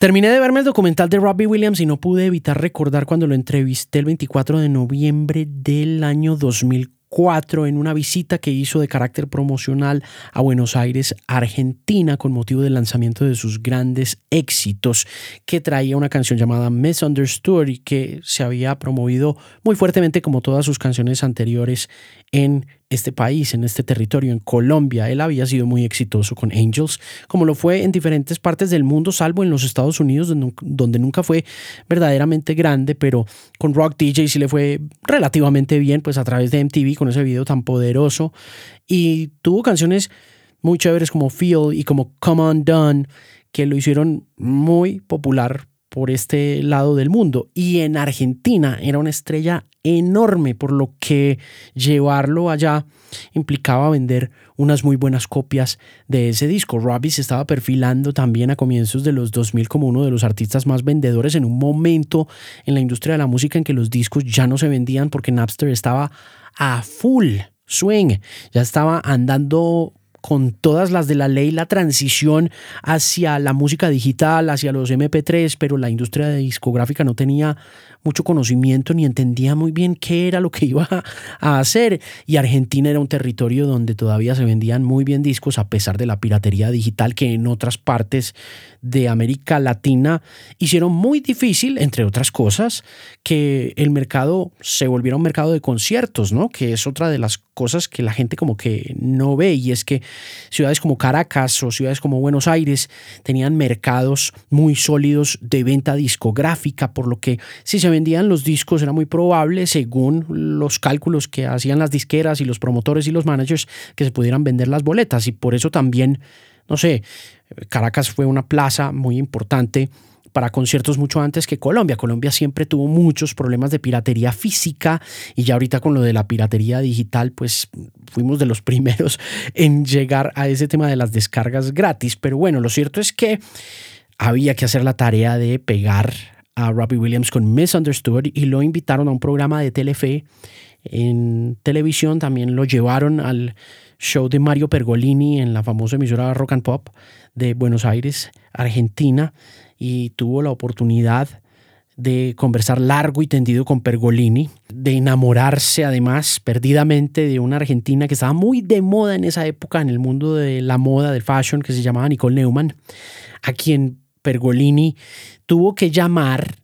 Terminé de verme el documental de Robbie Williams y no pude evitar recordar cuando lo entrevisté el 24 de noviembre del año 2004 en una visita que hizo de carácter promocional a Buenos Aires, Argentina, con motivo del lanzamiento de sus grandes éxitos, que traía una canción llamada Misunderstood y que se había promovido muy fuertemente como todas sus canciones anteriores en este país, en este territorio, en Colombia. Él había sido muy exitoso con Angels, como lo fue en diferentes partes del mundo, salvo en los Estados Unidos, donde nunca fue verdaderamente grande, pero con Rock DJ sí le fue relativamente bien, pues a través de MTV, con ese video tan poderoso. Y tuvo canciones muy chéveres como Feel y como Come On Done, que lo hicieron muy popular por este lado del mundo. Y en Argentina era una estrella enorme, por lo que llevarlo allá implicaba vender unas muy buenas copias de ese disco. Robbie se estaba perfilando también a comienzos de los 2000 como uno de los artistas más vendedores en un momento en la industria de la música en que los discos ya no se vendían porque Napster estaba a full swing, ya estaba andando con todas las de la ley la transición hacia la música digital, hacia los MP3, pero la industria discográfica no tenía mucho conocimiento ni entendía muy bien qué era lo que iba a hacer. Y Argentina era un territorio donde todavía se vendían muy bien discos a pesar de la piratería digital que en otras partes de América Latina hicieron muy difícil, entre otras cosas, que el mercado se volviera un mercado de conciertos, ¿no? Que es otra de las cosas que la gente como que no ve y es que ciudades como Caracas o ciudades como Buenos Aires tenían mercados muy sólidos de venta discográfica, por lo que si se vendían los discos era muy probable, según los cálculos que hacían las disqueras y los promotores y los managers, que se pudieran vender las boletas. Y por eso también, no sé, Caracas fue una plaza muy importante para conciertos mucho antes que Colombia. Colombia siempre tuvo muchos problemas de piratería física y ya ahorita con lo de la piratería digital, pues fuimos de los primeros en llegar a ese tema de las descargas gratis. Pero bueno, lo cierto es que había que hacer la tarea de pegar a Robbie Williams con Misunderstood y lo invitaron a un programa de Telefe en televisión. También lo llevaron al show de Mario Pergolini en la famosa emisora Rock and Pop de Buenos Aires, Argentina, y tuvo la oportunidad de conversar largo y tendido con Pergolini, de enamorarse además perdidamente de una argentina que estaba muy de moda en esa época en el mundo de la moda, del fashion, que se llamaba Nicole Neumann, a quien Pergolini tuvo que llamar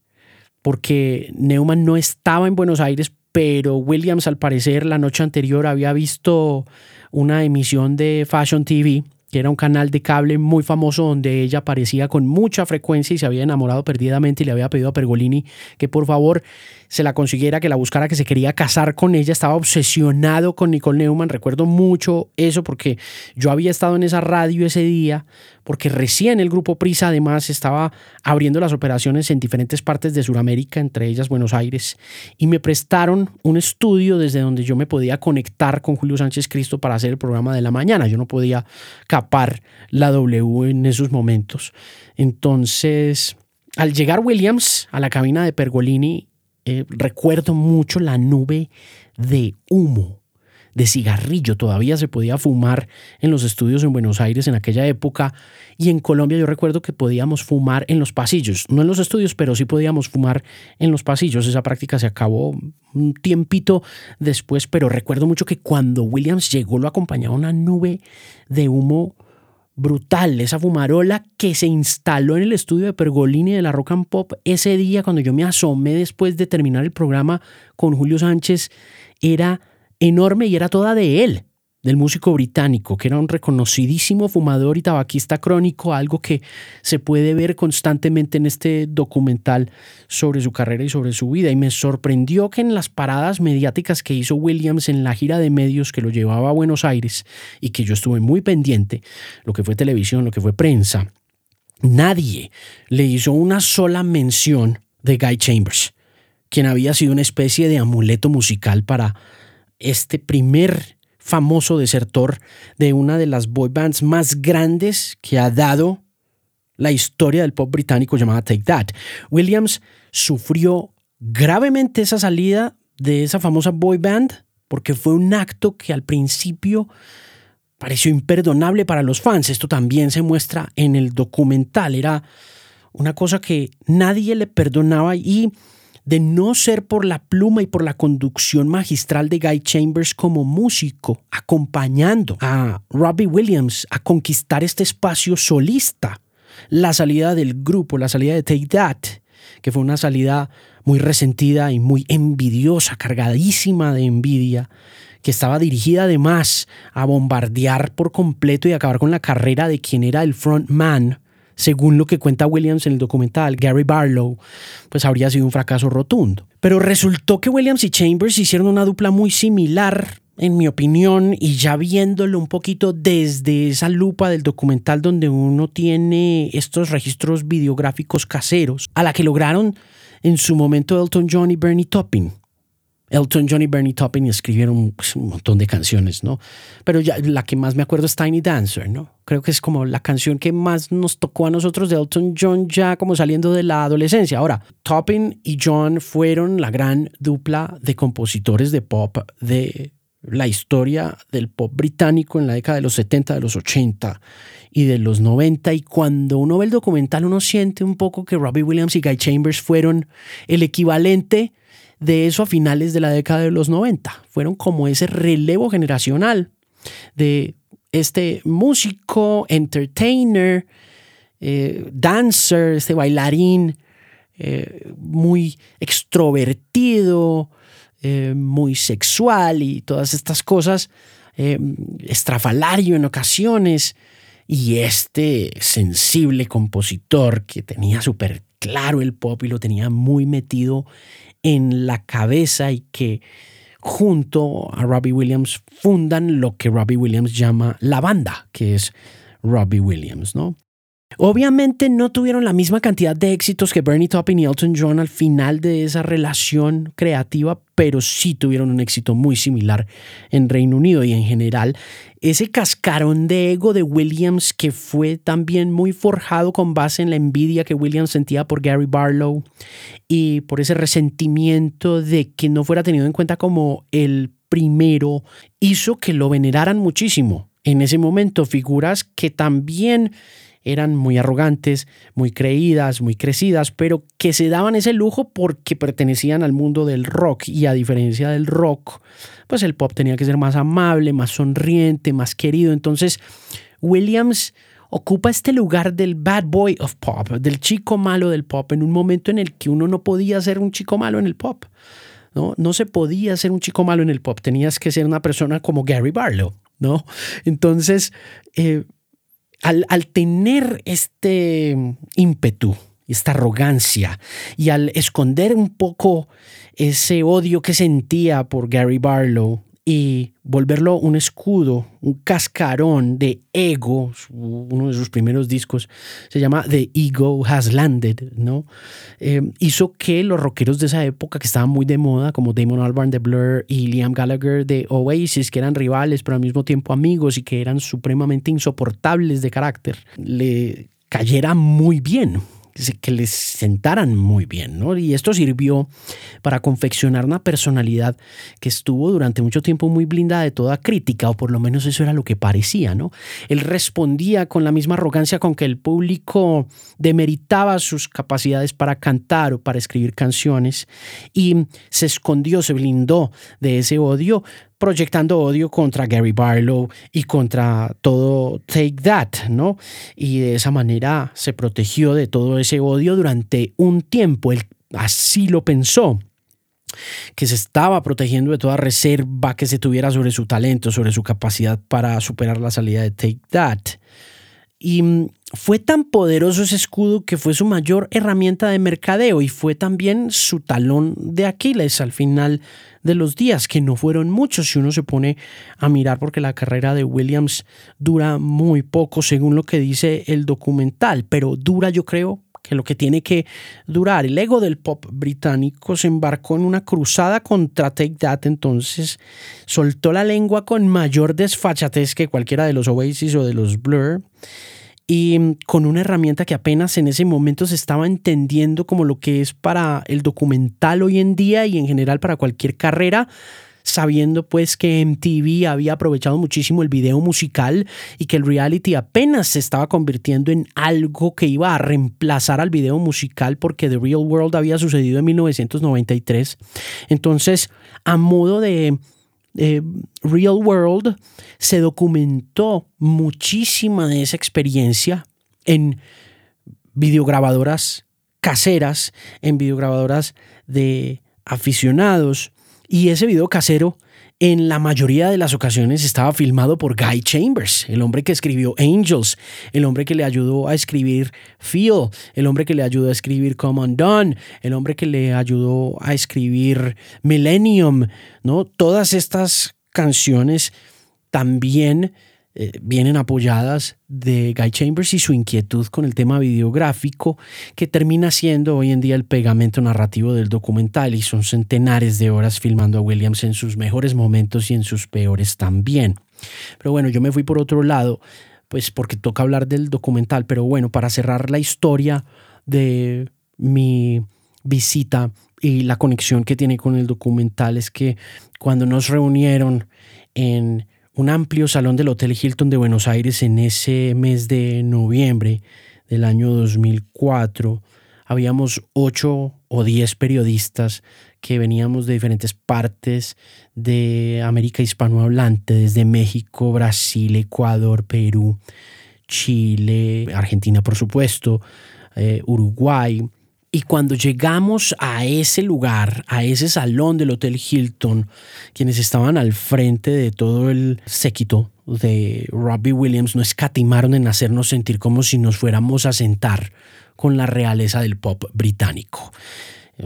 porque Neumann no estaba en Buenos Aires, pero Williams al parecer la noche anterior había visto una emisión de Fashion TV, que era un canal de cable muy famoso donde ella aparecía con mucha frecuencia y se había enamorado perdidamente y le había pedido a Pergolini que por favor se la consiguiera, que la buscara, que se quería casar con ella, estaba obsesionado con Nicole Neumann, recuerdo mucho eso porque yo había estado en esa radio ese día, porque recién el grupo Prisa además estaba abriendo las operaciones en diferentes partes de Sudamérica, entre ellas Buenos Aires, y me prestaron un estudio desde donde yo me podía conectar con Julio Sánchez Cristo para hacer el programa de la mañana, yo no podía capar la W en esos momentos. Entonces... Al llegar Williams a la cabina de Pergolini, eh, recuerdo mucho la nube de humo, de cigarrillo. Todavía se podía fumar en los estudios en Buenos Aires en aquella época. Y en Colombia yo recuerdo que podíamos fumar en los pasillos. No en los estudios, pero sí podíamos fumar en los pasillos. Esa práctica se acabó un tiempito después, pero recuerdo mucho que cuando Williams llegó lo acompañaba una nube de humo brutal, esa fumarola que se instaló en el estudio de Pergolini de la Rock and Pop ese día cuando yo me asomé después de terminar el programa con Julio Sánchez, era enorme y era toda de él del músico británico, que era un reconocidísimo fumador y tabaquista crónico, algo que se puede ver constantemente en este documental sobre su carrera y sobre su vida. Y me sorprendió que en las paradas mediáticas que hizo Williams en la gira de medios que lo llevaba a Buenos Aires y que yo estuve muy pendiente, lo que fue televisión, lo que fue prensa, nadie le hizo una sola mención de Guy Chambers, quien había sido una especie de amuleto musical para este primer famoso desertor de una de las boy bands más grandes que ha dado la historia del pop británico llamada Take That. Williams sufrió gravemente esa salida de esa famosa boy band porque fue un acto que al principio pareció imperdonable para los fans. Esto también se muestra en el documental. Era una cosa que nadie le perdonaba y de no ser por la pluma y por la conducción magistral de Guy Chambers como músico, acompañando a Robbie Williams a conquistar este espacio solista. La salida del grupo, la salida de Take That, que fue una salida muy resentida y muy envidiosa, cargadísima de envidia, que estaba dirigida además a bombardear por completo y acabar con la carrera de quien era el frontman según lo que cuenta Williams en el documental, Gary Barlow, pues habría sido un fracaso rotundo. Pero resultó que Williams y Chambers hicieron una dupla muy similar, en mi opinión, y ya viéndolo un poquito desde esa lupa del documental donde uno tiene estos registros videográficos caseros, a la que lograron en su momento Elton John y Bernie Topping. Elton John y Bernie Taupin escribieron pues, un montón de canciones, ¿no? Pero ya, la que más me acuerdo es Tiny Dancer, ¿no? Creo que es como la canción que más nos tocó a nosotros de Elton John ya como saliendo de la adolescencia. Ahora, Taupin y John fueron la gran dupla de compositores de pop de la historia del pop británico en la década de los 70, de los 80 y de los 90. Y cuando uno ve el documental, uno siente un poco que Robbie Williams y Guy Chambers fueron el equivalente de eso a finales de la década de los 90. Fueron como ese relevo generacional de este músico, entertainer, eh, dancer, este bailarín eh, muy extrovertido, eh, muy sexual y todas estas cosas, estrafalario en ocasiones, y este sensible compositor que tenía súper claro el pop y lo tenía muy metido en la cabeza y que junto a Robbie Williams fundan lo que Robbie Williams llama la banda, que es Robbie Williams, ¿no? Obviamente no tuvieron la misma cantidad de éxitos que Bernie Taupin y Elton John al final de esa relación creativa, pero sí tuvieron un éxito muy similar en Reino Unido y en general ese cascarón de ego de Williams que fue también muy forjado con base en la envidia que Williams sentía por Gary Barlow y por ese resentimiento de que no fuera tenido en cuenta como el primero, hizo que lo veneraran muchísimo. En ese momento, figuras que también eran muy arrogantes, muy creídas, muy crecidas, pero que se daban ese lujo porque pertenecían al mundo del rock y a diferencia del rock, pues el pop tenía que ser más amable, más sonriente, más querido. Entonces, Williams ocupa este lugar del bad boy of pop, del chico malo del pop, en un momento en el que uno no podía ser un chico malo en el pop. No, no se podía ser un chico malo en el pop, tenías que ser una persona como Gary Barlow, ¿no? Entonces, eh, al, tener este ímpetu, esta arrogancia y al esconder un poco ese odio que sentía por Gary Barlow y volverlo un escudo, un cascarón de ego, uno de sus primeros discos se llama The Ego Has Landed, ¿no? Eh, hizo que los rockeros de esa época que estaban muy de moda, como Damon Albarn de Blur y Liam Gallagher de Oasis, que eran rivales pero al mismo tiempo amigos y que eran supremamente insoportables de carácter, le cayera muy bien que les sentaran muy bien, ¿no? Y esto sirvió para confeccionar una personalidad que estuvo durante mucho tiempo muy blindada de toda crítica, o por lo menos eso era lo que parecía, ¿no? Él respondía con la misma arrogancia con que el público demeritaba sus capacidades para cantar o para escribir canciones y se escondió, se blindó de ese odio proyectando odio contra Gary Barlow y contra todo Take That, ¿no? Y de esa manera se protegió de todo ese odio durante un tiempo. Él así lo pensó que se estaba protegiendo de toda reserva que se tuviera sobre su talento, sobre su capacidad para superar la salida de Take That. Y mm, fue tan poderoso ese escudo que fue su mayor herramienta de mercadeo y fue también su talón de Aquiles al final de los días, que no fueron muchos si uno se pone a mirar porque la carrera de Williams dura muy poco según lo que dice el documental, pero dura yo creo que lo que tiene que durar. El ego del pop británico se embarcó en una cruzada contra Take That, entonces soltó la lengua con mayor desfachatez que cualquiera de los Oasis o de los Blur y con una herramienta que apenas en ese momento se estaba entendiendo como lo que es para el documental hoy en día y en general para cualquier carrera, sabiendo pues que MTV había aprovechado muchísimo el video musical y que el reality apenas se estaba convirtiendo en algo que iba a reemplazar al video musical porque The Real World había sucedido en 1993. Entonces, a modo de Real World, se documentó muchísima de esa experiencia en videograbadoras caseras, en videograbadoras de aficionados. Y ese video casero en la mayoría de las ocasiones estaba filmado por Guy Chambers, el hombre que escribió Angels, el hombre que le ayudó a escribir Feel, el hombre que le ayudó a escribir Come Undone, el hombre que le ayudó a escribir Millennium, ¿no? Todas estas canciones también eh, vienen apoyadas de Guy Chambers y su inquietud con el tema videográfico, que termina siendo hoy en día el pegamento narrativo del documental y son centenares de horas filmando a Williams en sus mejores momentos y en sus peores también. Pero bueno, yo me fui por otro lado, pues porque toca hablar del documental, pero bueno, para cerrar la historia de mi visita y la conexión que tiene con el documental es que cuando nos reunieron en un amplio salón del Hotel Hilton de Buenos Aires en ese mes de noviembre del año 2004. Habíamos ocho o diez periodistas que veníamos de diferentes partes de América hispanohablante, desde México, Brasil, Ecuador, Perú, Chile, Argentina, por supuesto, eh, Uruguay, y cuando llegamos a ese lugar, a ese salón del Hotel Hilton, quienes estaban al frente de todo el séquito de Robbie Williams no escatimaron en hacernos sentir como si nos fuéramos a sentar con la realeza del pop británico.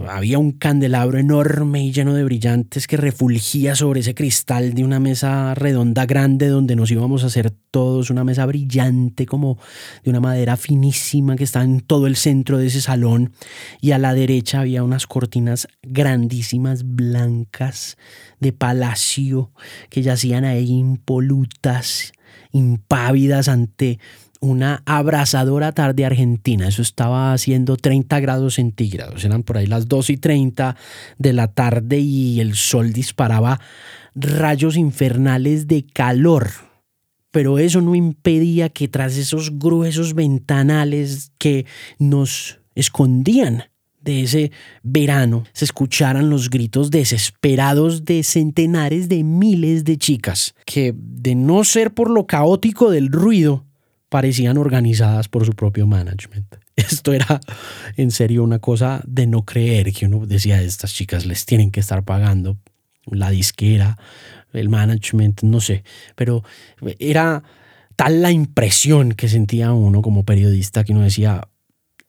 Había un candelabro enorme y lleno de brillantes que refulgía sobre ese cristal de una mesa redonda grande donde nos íbamos a hacer todos, una mesa brillante como de una madera finísima que está en todo el centro de ese salón. Y a la derecha había unas cortinas grandísimas blancas de palacio que yacían ahí impolutas, impávidas ante una abrasadora tarde argentina. Eso estaba haciendo 30 grados centígrados. Eran por ahí las 2 y 30 de la tarde y el sol disparaba rayos infernales de calor. Pero eso no impedía que tras esos gruesos ventanales que nos escondían de ese verano se escucharan los gritos desesperados de centenares de miles de chicas que, de no ser por lo caótico del ruido, parecían organizadas por su propio management. Esto era en serio una cosa de no creer que uno decía, estas chicas les tienen que estar pagando la disquera, el management, no sé, pero era tal la impresión que sentía uno como periodista que uno decía,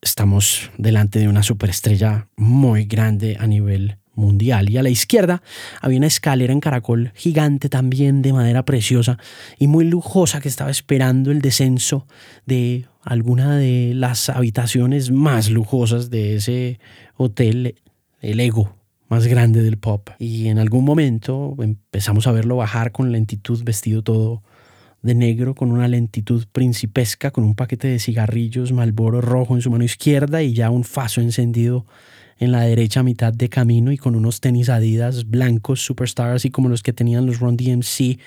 estamos delante de una superestrella muy grande a nivel mundial. Y a la izquierda había una escalera en caracol gigante también de madera preciosa y muy lujosa que estaba esperando el descenso de alguna de las habitaciones más lujosas de ese hotel, el ego más grande del pop. Y en algún momento empezamos a verlo bajar con lentitud, vestido todo de negro, con una lentitud principesca, con un paquete de cigarrillos Malboro rojo en su mano izquierda y ya un faso encendido en la derecha mitad de camino y con unos tenis Adidas blancos superstar, así como los que tenían los Run DMC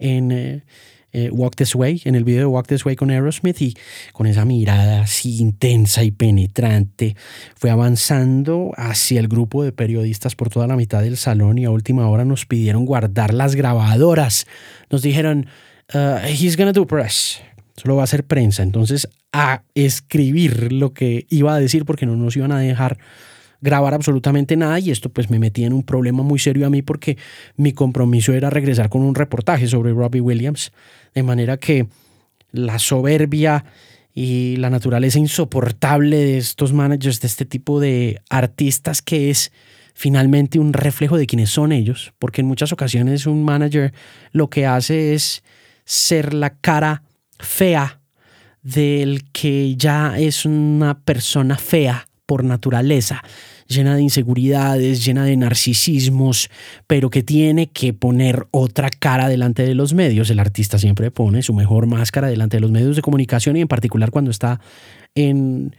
en eh, eh, Walk This Way, en el video de Walk This Way con Aerosmith y con esa mirada así intensa y penetrante fue avanzando hacia el grupo de periodistas por toda la mitad del salón y a última hora nos pidieron guardar las grabadoras. Nos dijeron, uh, he's gonna do press. Solo va a hacer prensa. Entonces, a escribir lo que iba a decir porque no nos iban a dejar grabar absolutamente nada y esto pues me metía en un problema muy serio a mí porque mi compromiso era regresar con un reportaje sobre Robbie Williams, de manera que la soberbia y la naturaleza insoportable de estos managers, de este tipo de artistas que es finalmente un reflejo de quienes son ellos, porque en muchas ocasiones un manager lo que hace es ser la cara fea del que ya es una persona fea por naturaleza, llena de inseguridades, llena de narcisismos, pero que tiene que poner otra cara delante de los medios. El artista siempre pone su mejor máscara delante de los medios de comunicación y en particular cuando está en,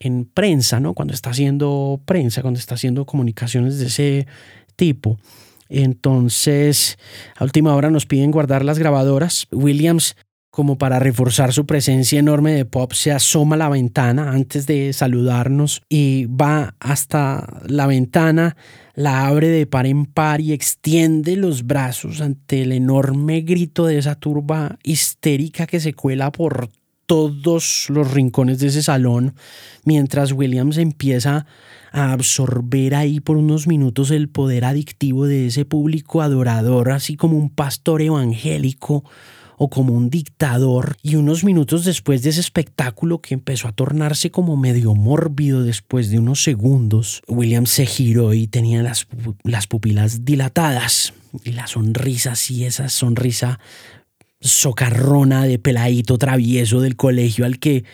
en prensa, ¿no? Cuando está haciendo prensa, cuando está haciendo comunicaciones de ese tipo. Entonces, a última hora nos piden guardar las grabadoras. Williams como para reforzar su presencia enorme de pop, se asoma a la ventana antes de saludarnos y va hasta la ventana, la abre de par en par y extiende los brazos ante el enorme grito de esa turba histérica que se cuela por todos los rincones de ese salón, mientras Williams empieza a absorber ahí por unos minutos el poder adictivo de ese público adorador, así como un pastor evangélico o como un dictador y unos minutos después de ese espectáculo que empezó a tornarse como medio mórbido después de unos segundos, William se giró y tenía las, las pupilas dilatadas y la sonrisa, sí, esa sonrisa socarrona de peladito travieso del colegio al que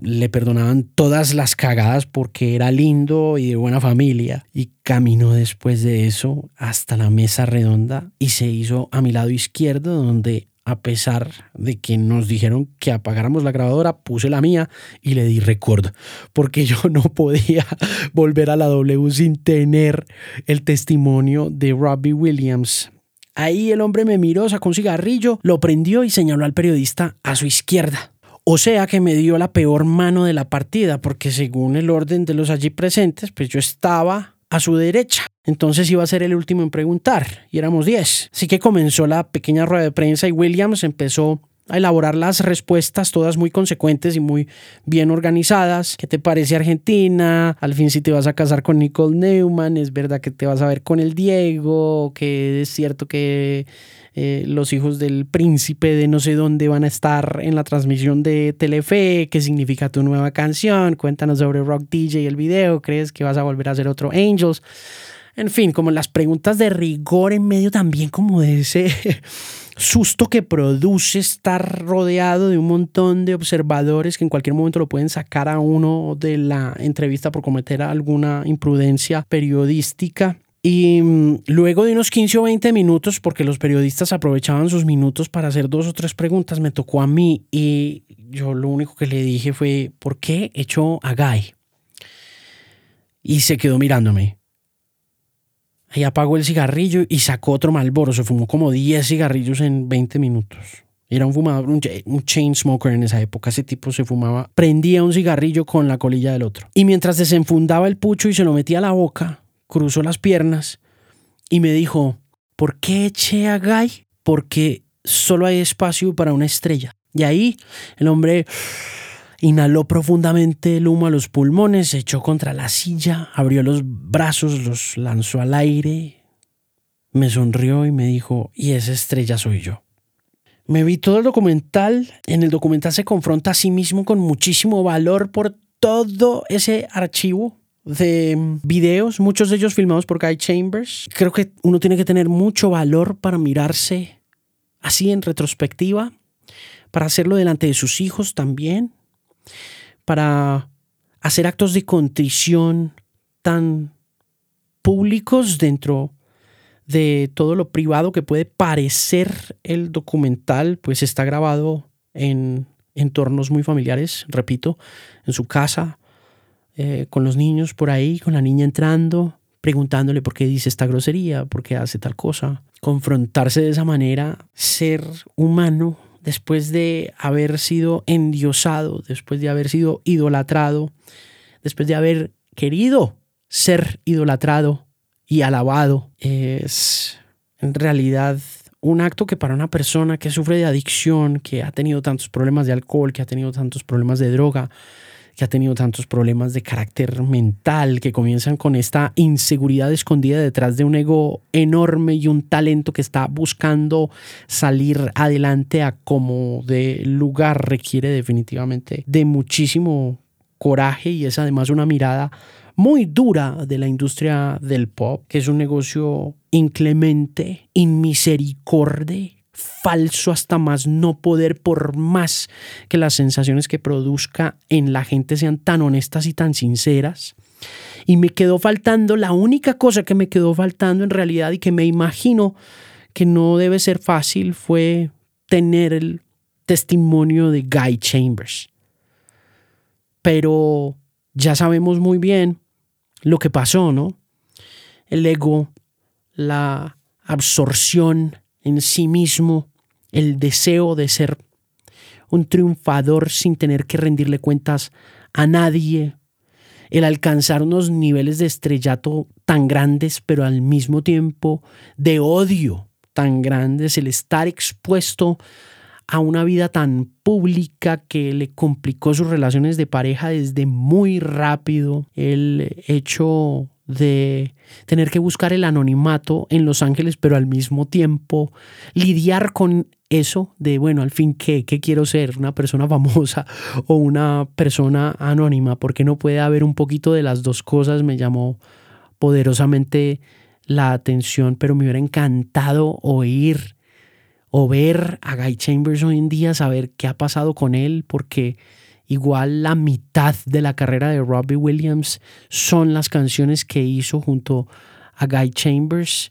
le perdonaban todas las cagadas porque era lindo y de buena familia. Y caminó después de eso hasta la mesa redonda y se hizo a mi lado izquierdo donde a pesar de que nos dijeron que apagáramos la grabadora, puse la mía y le di record, porque yo no podía volver a la W sin tener el testimonio de Robbie Williams. Ahí el hombre me miró, sacó un cigarrillo, lo prendió y señaló al periodista a su izquierda. O sea que me dio la peor mano de la partida, porque según el orden de los allí presentes, pues yo estaba a su derecha. Entonces iba a ser el último en preguntar y éramos 10. Así que comenzó la pequeña rueda de prensa y Williams empezó a elaborar las respuestas, todas muy consecuentes y muy bien organizadas. ¿Qué te parece Argentina? Al fin si te vas a casar con Nicole Neumann, es verdad que te vas a ver con el Diego, que es cierto que eh, los hijos del príncipe de no sé dónde van a estar en la transmisión de Telefe, qué significa tu nueva canción, cuéntanos sobre Rock DJ y el video, ¿crees que vas a volver a hacer otro Angels? En fin, como las preguntas de rigor en medio también como de ese susto que produce estar rodeado de un montón de observadores que en cualquier momento lo pueden sacar a uno de la entrevista por cometer alguna imprudencia periodística. Y mm, luego de unos 15 o 20 minutos, porque los periodistas aprovechaban sus minutos para hacer dos o tres preguntas, me tocó a mí y yo lo único que le dije fue, ¿por qué echó a Guy? Y se quedó mirándome. Ahí apagó el cigarrillo y sacó otro Malboro. Se fumó como 10 cigarrillos en 20 minutos. Era un fumador, un, chain smoker en esa época. Ese tipo se fumaba, prendía un cigarrillo con la colilla del otro. Y mientras desenfundaba el pucho y se lo metía a la boca, cruzó las piernas y me dijo, ¿por qué eché a Guy? Porque solo hay espacio para una estrella. Y ahí el hombre Inhaló profundamente el humo a los pulmones, se echó contra la silla, abrió los brazos, los lanzó al aire, me sonrió y me dijo, y esa estrella soy yo. Me vi todo el documental, en el documental se confronta a sí mismo con muchísimo valor por todo ese archivo de videos, muchos de ellos filmados por Guy Chambers. Creo que uno tiene que tener mucho valor para mirarse así en retrospectiva, para hacerlo delante de sus hijos también, para hacer actos de contrición tan públicos dentro de todo lo privado que puede parecer el documental, pues está grabado en entornos muy familiares, repito, en su casa, eh, con los niños por ahí, con la niña entrando, preguntándole por qué dice esta grosería, por qué hace tal cosa. Confrontarse de esa manera, ser humano, después de haber sido endiosado, después de haber sido idolatrado, después de haber querido ser idolatrado y alabado, es en realidad un acto que para una persona que sufre de adicción, que ha tenido tantos problemas de alcohol, que ha tenido tantos problemas de droga, que ha tenido tantos problemas de carácter mental, que comienzan con esta inseguridad escondida detrás de un ego enorme y un talento que está buscando salir adelante a como de lugar requiere definitivamente de muchísimo coraje y es además una mirada muy dura de la industria del pop, que es un negocio inclemente, inmisericorde, falso hasta más no poder por más que las sensaciones que produzca en la gente sean tan honestas y tan sinceras. Y me quedó faltando, la única cosa que me quedó faltando en realidad y que me imagino que no debe ser fácil fue tener el testimonio de Guy Chambers. Pero ya sabemos muy bien lo que pasó, ¿no? El ego la absorción en sí mismo, el deseo de ser un triunfador sin tener que rendirle cuentas a nadie, el alcanzar unos niveles de estrellato tan grandes, pero al mismo tiempo de odio tan grandes, el estar expuesto a una vida tan pública que le complicó sus relaciones de pareja desde muy rápido, el hecho de tener que buscar el anonimato en Los Ángeles, pero al mismo tiempo lidiar con eso de, bueno, al fin, ¿qué? ¿Qué quiero ser? ¿Una persona famosa o una persona anónima? Porque no puede haber un poquito de las dos cosas? Me llamó poderosamente la atención, pero me hubiera encantado oír o ver a Guy Chambers hoy en día, saber qué ha pasado con él, porque igual la mitad de la carrera de Robbie Williams son las canciones que hizo junto a Guy Chambers.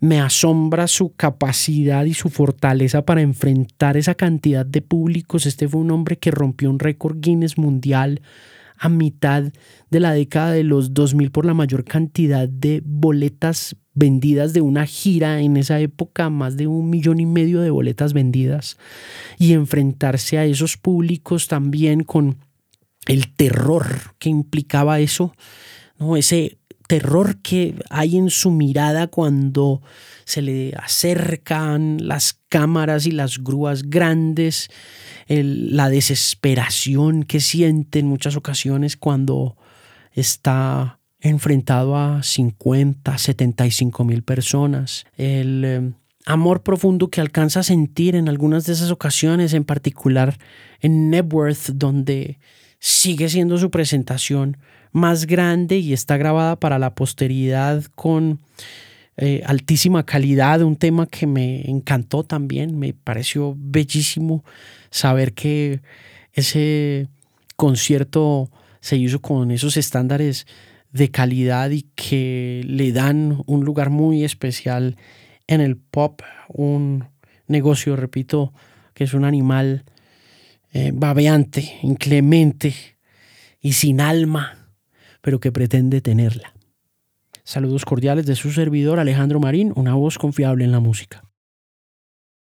Me asombra su capacidad y su fortaleza para enfrentar esa cantidad de públicos. Este fue un hombre que rompió un récord Guinness mundial a mitad de la década de los 2000 por la mayor cantidad de boletas vendidas de una gira en esa época, más de un millón y medio de boletas vendidas, y enfrentarse a esos públicos también con el terror que implicaba eso, ¿no? ese terror que hay en su mirada cuando se le acercan las cámaras y las grúas grandes, la desesperación que siente en muchas ocasiones cuando está enfrentado a 50, 75 mil personas, el eh, amor profundo que alcanza a sentir en algunas de esas ocasiones, en particular en Nebworth, donde sigue siendo su presentación más grande y está grabada para la posteridad con eh, altísima calidad, un tema que me encantó también, me pareció bellísimo saber que ese concierto se hizo con esos estándares de calidad y que le dan un lugar muy especial en el pop, un negocio, repito, que es un animal eh, babeante, inclemente y sin alma, pero que pretende tenerla. Saludos cordiales de su servidor Alejandro Marín, una voz confiable en la música.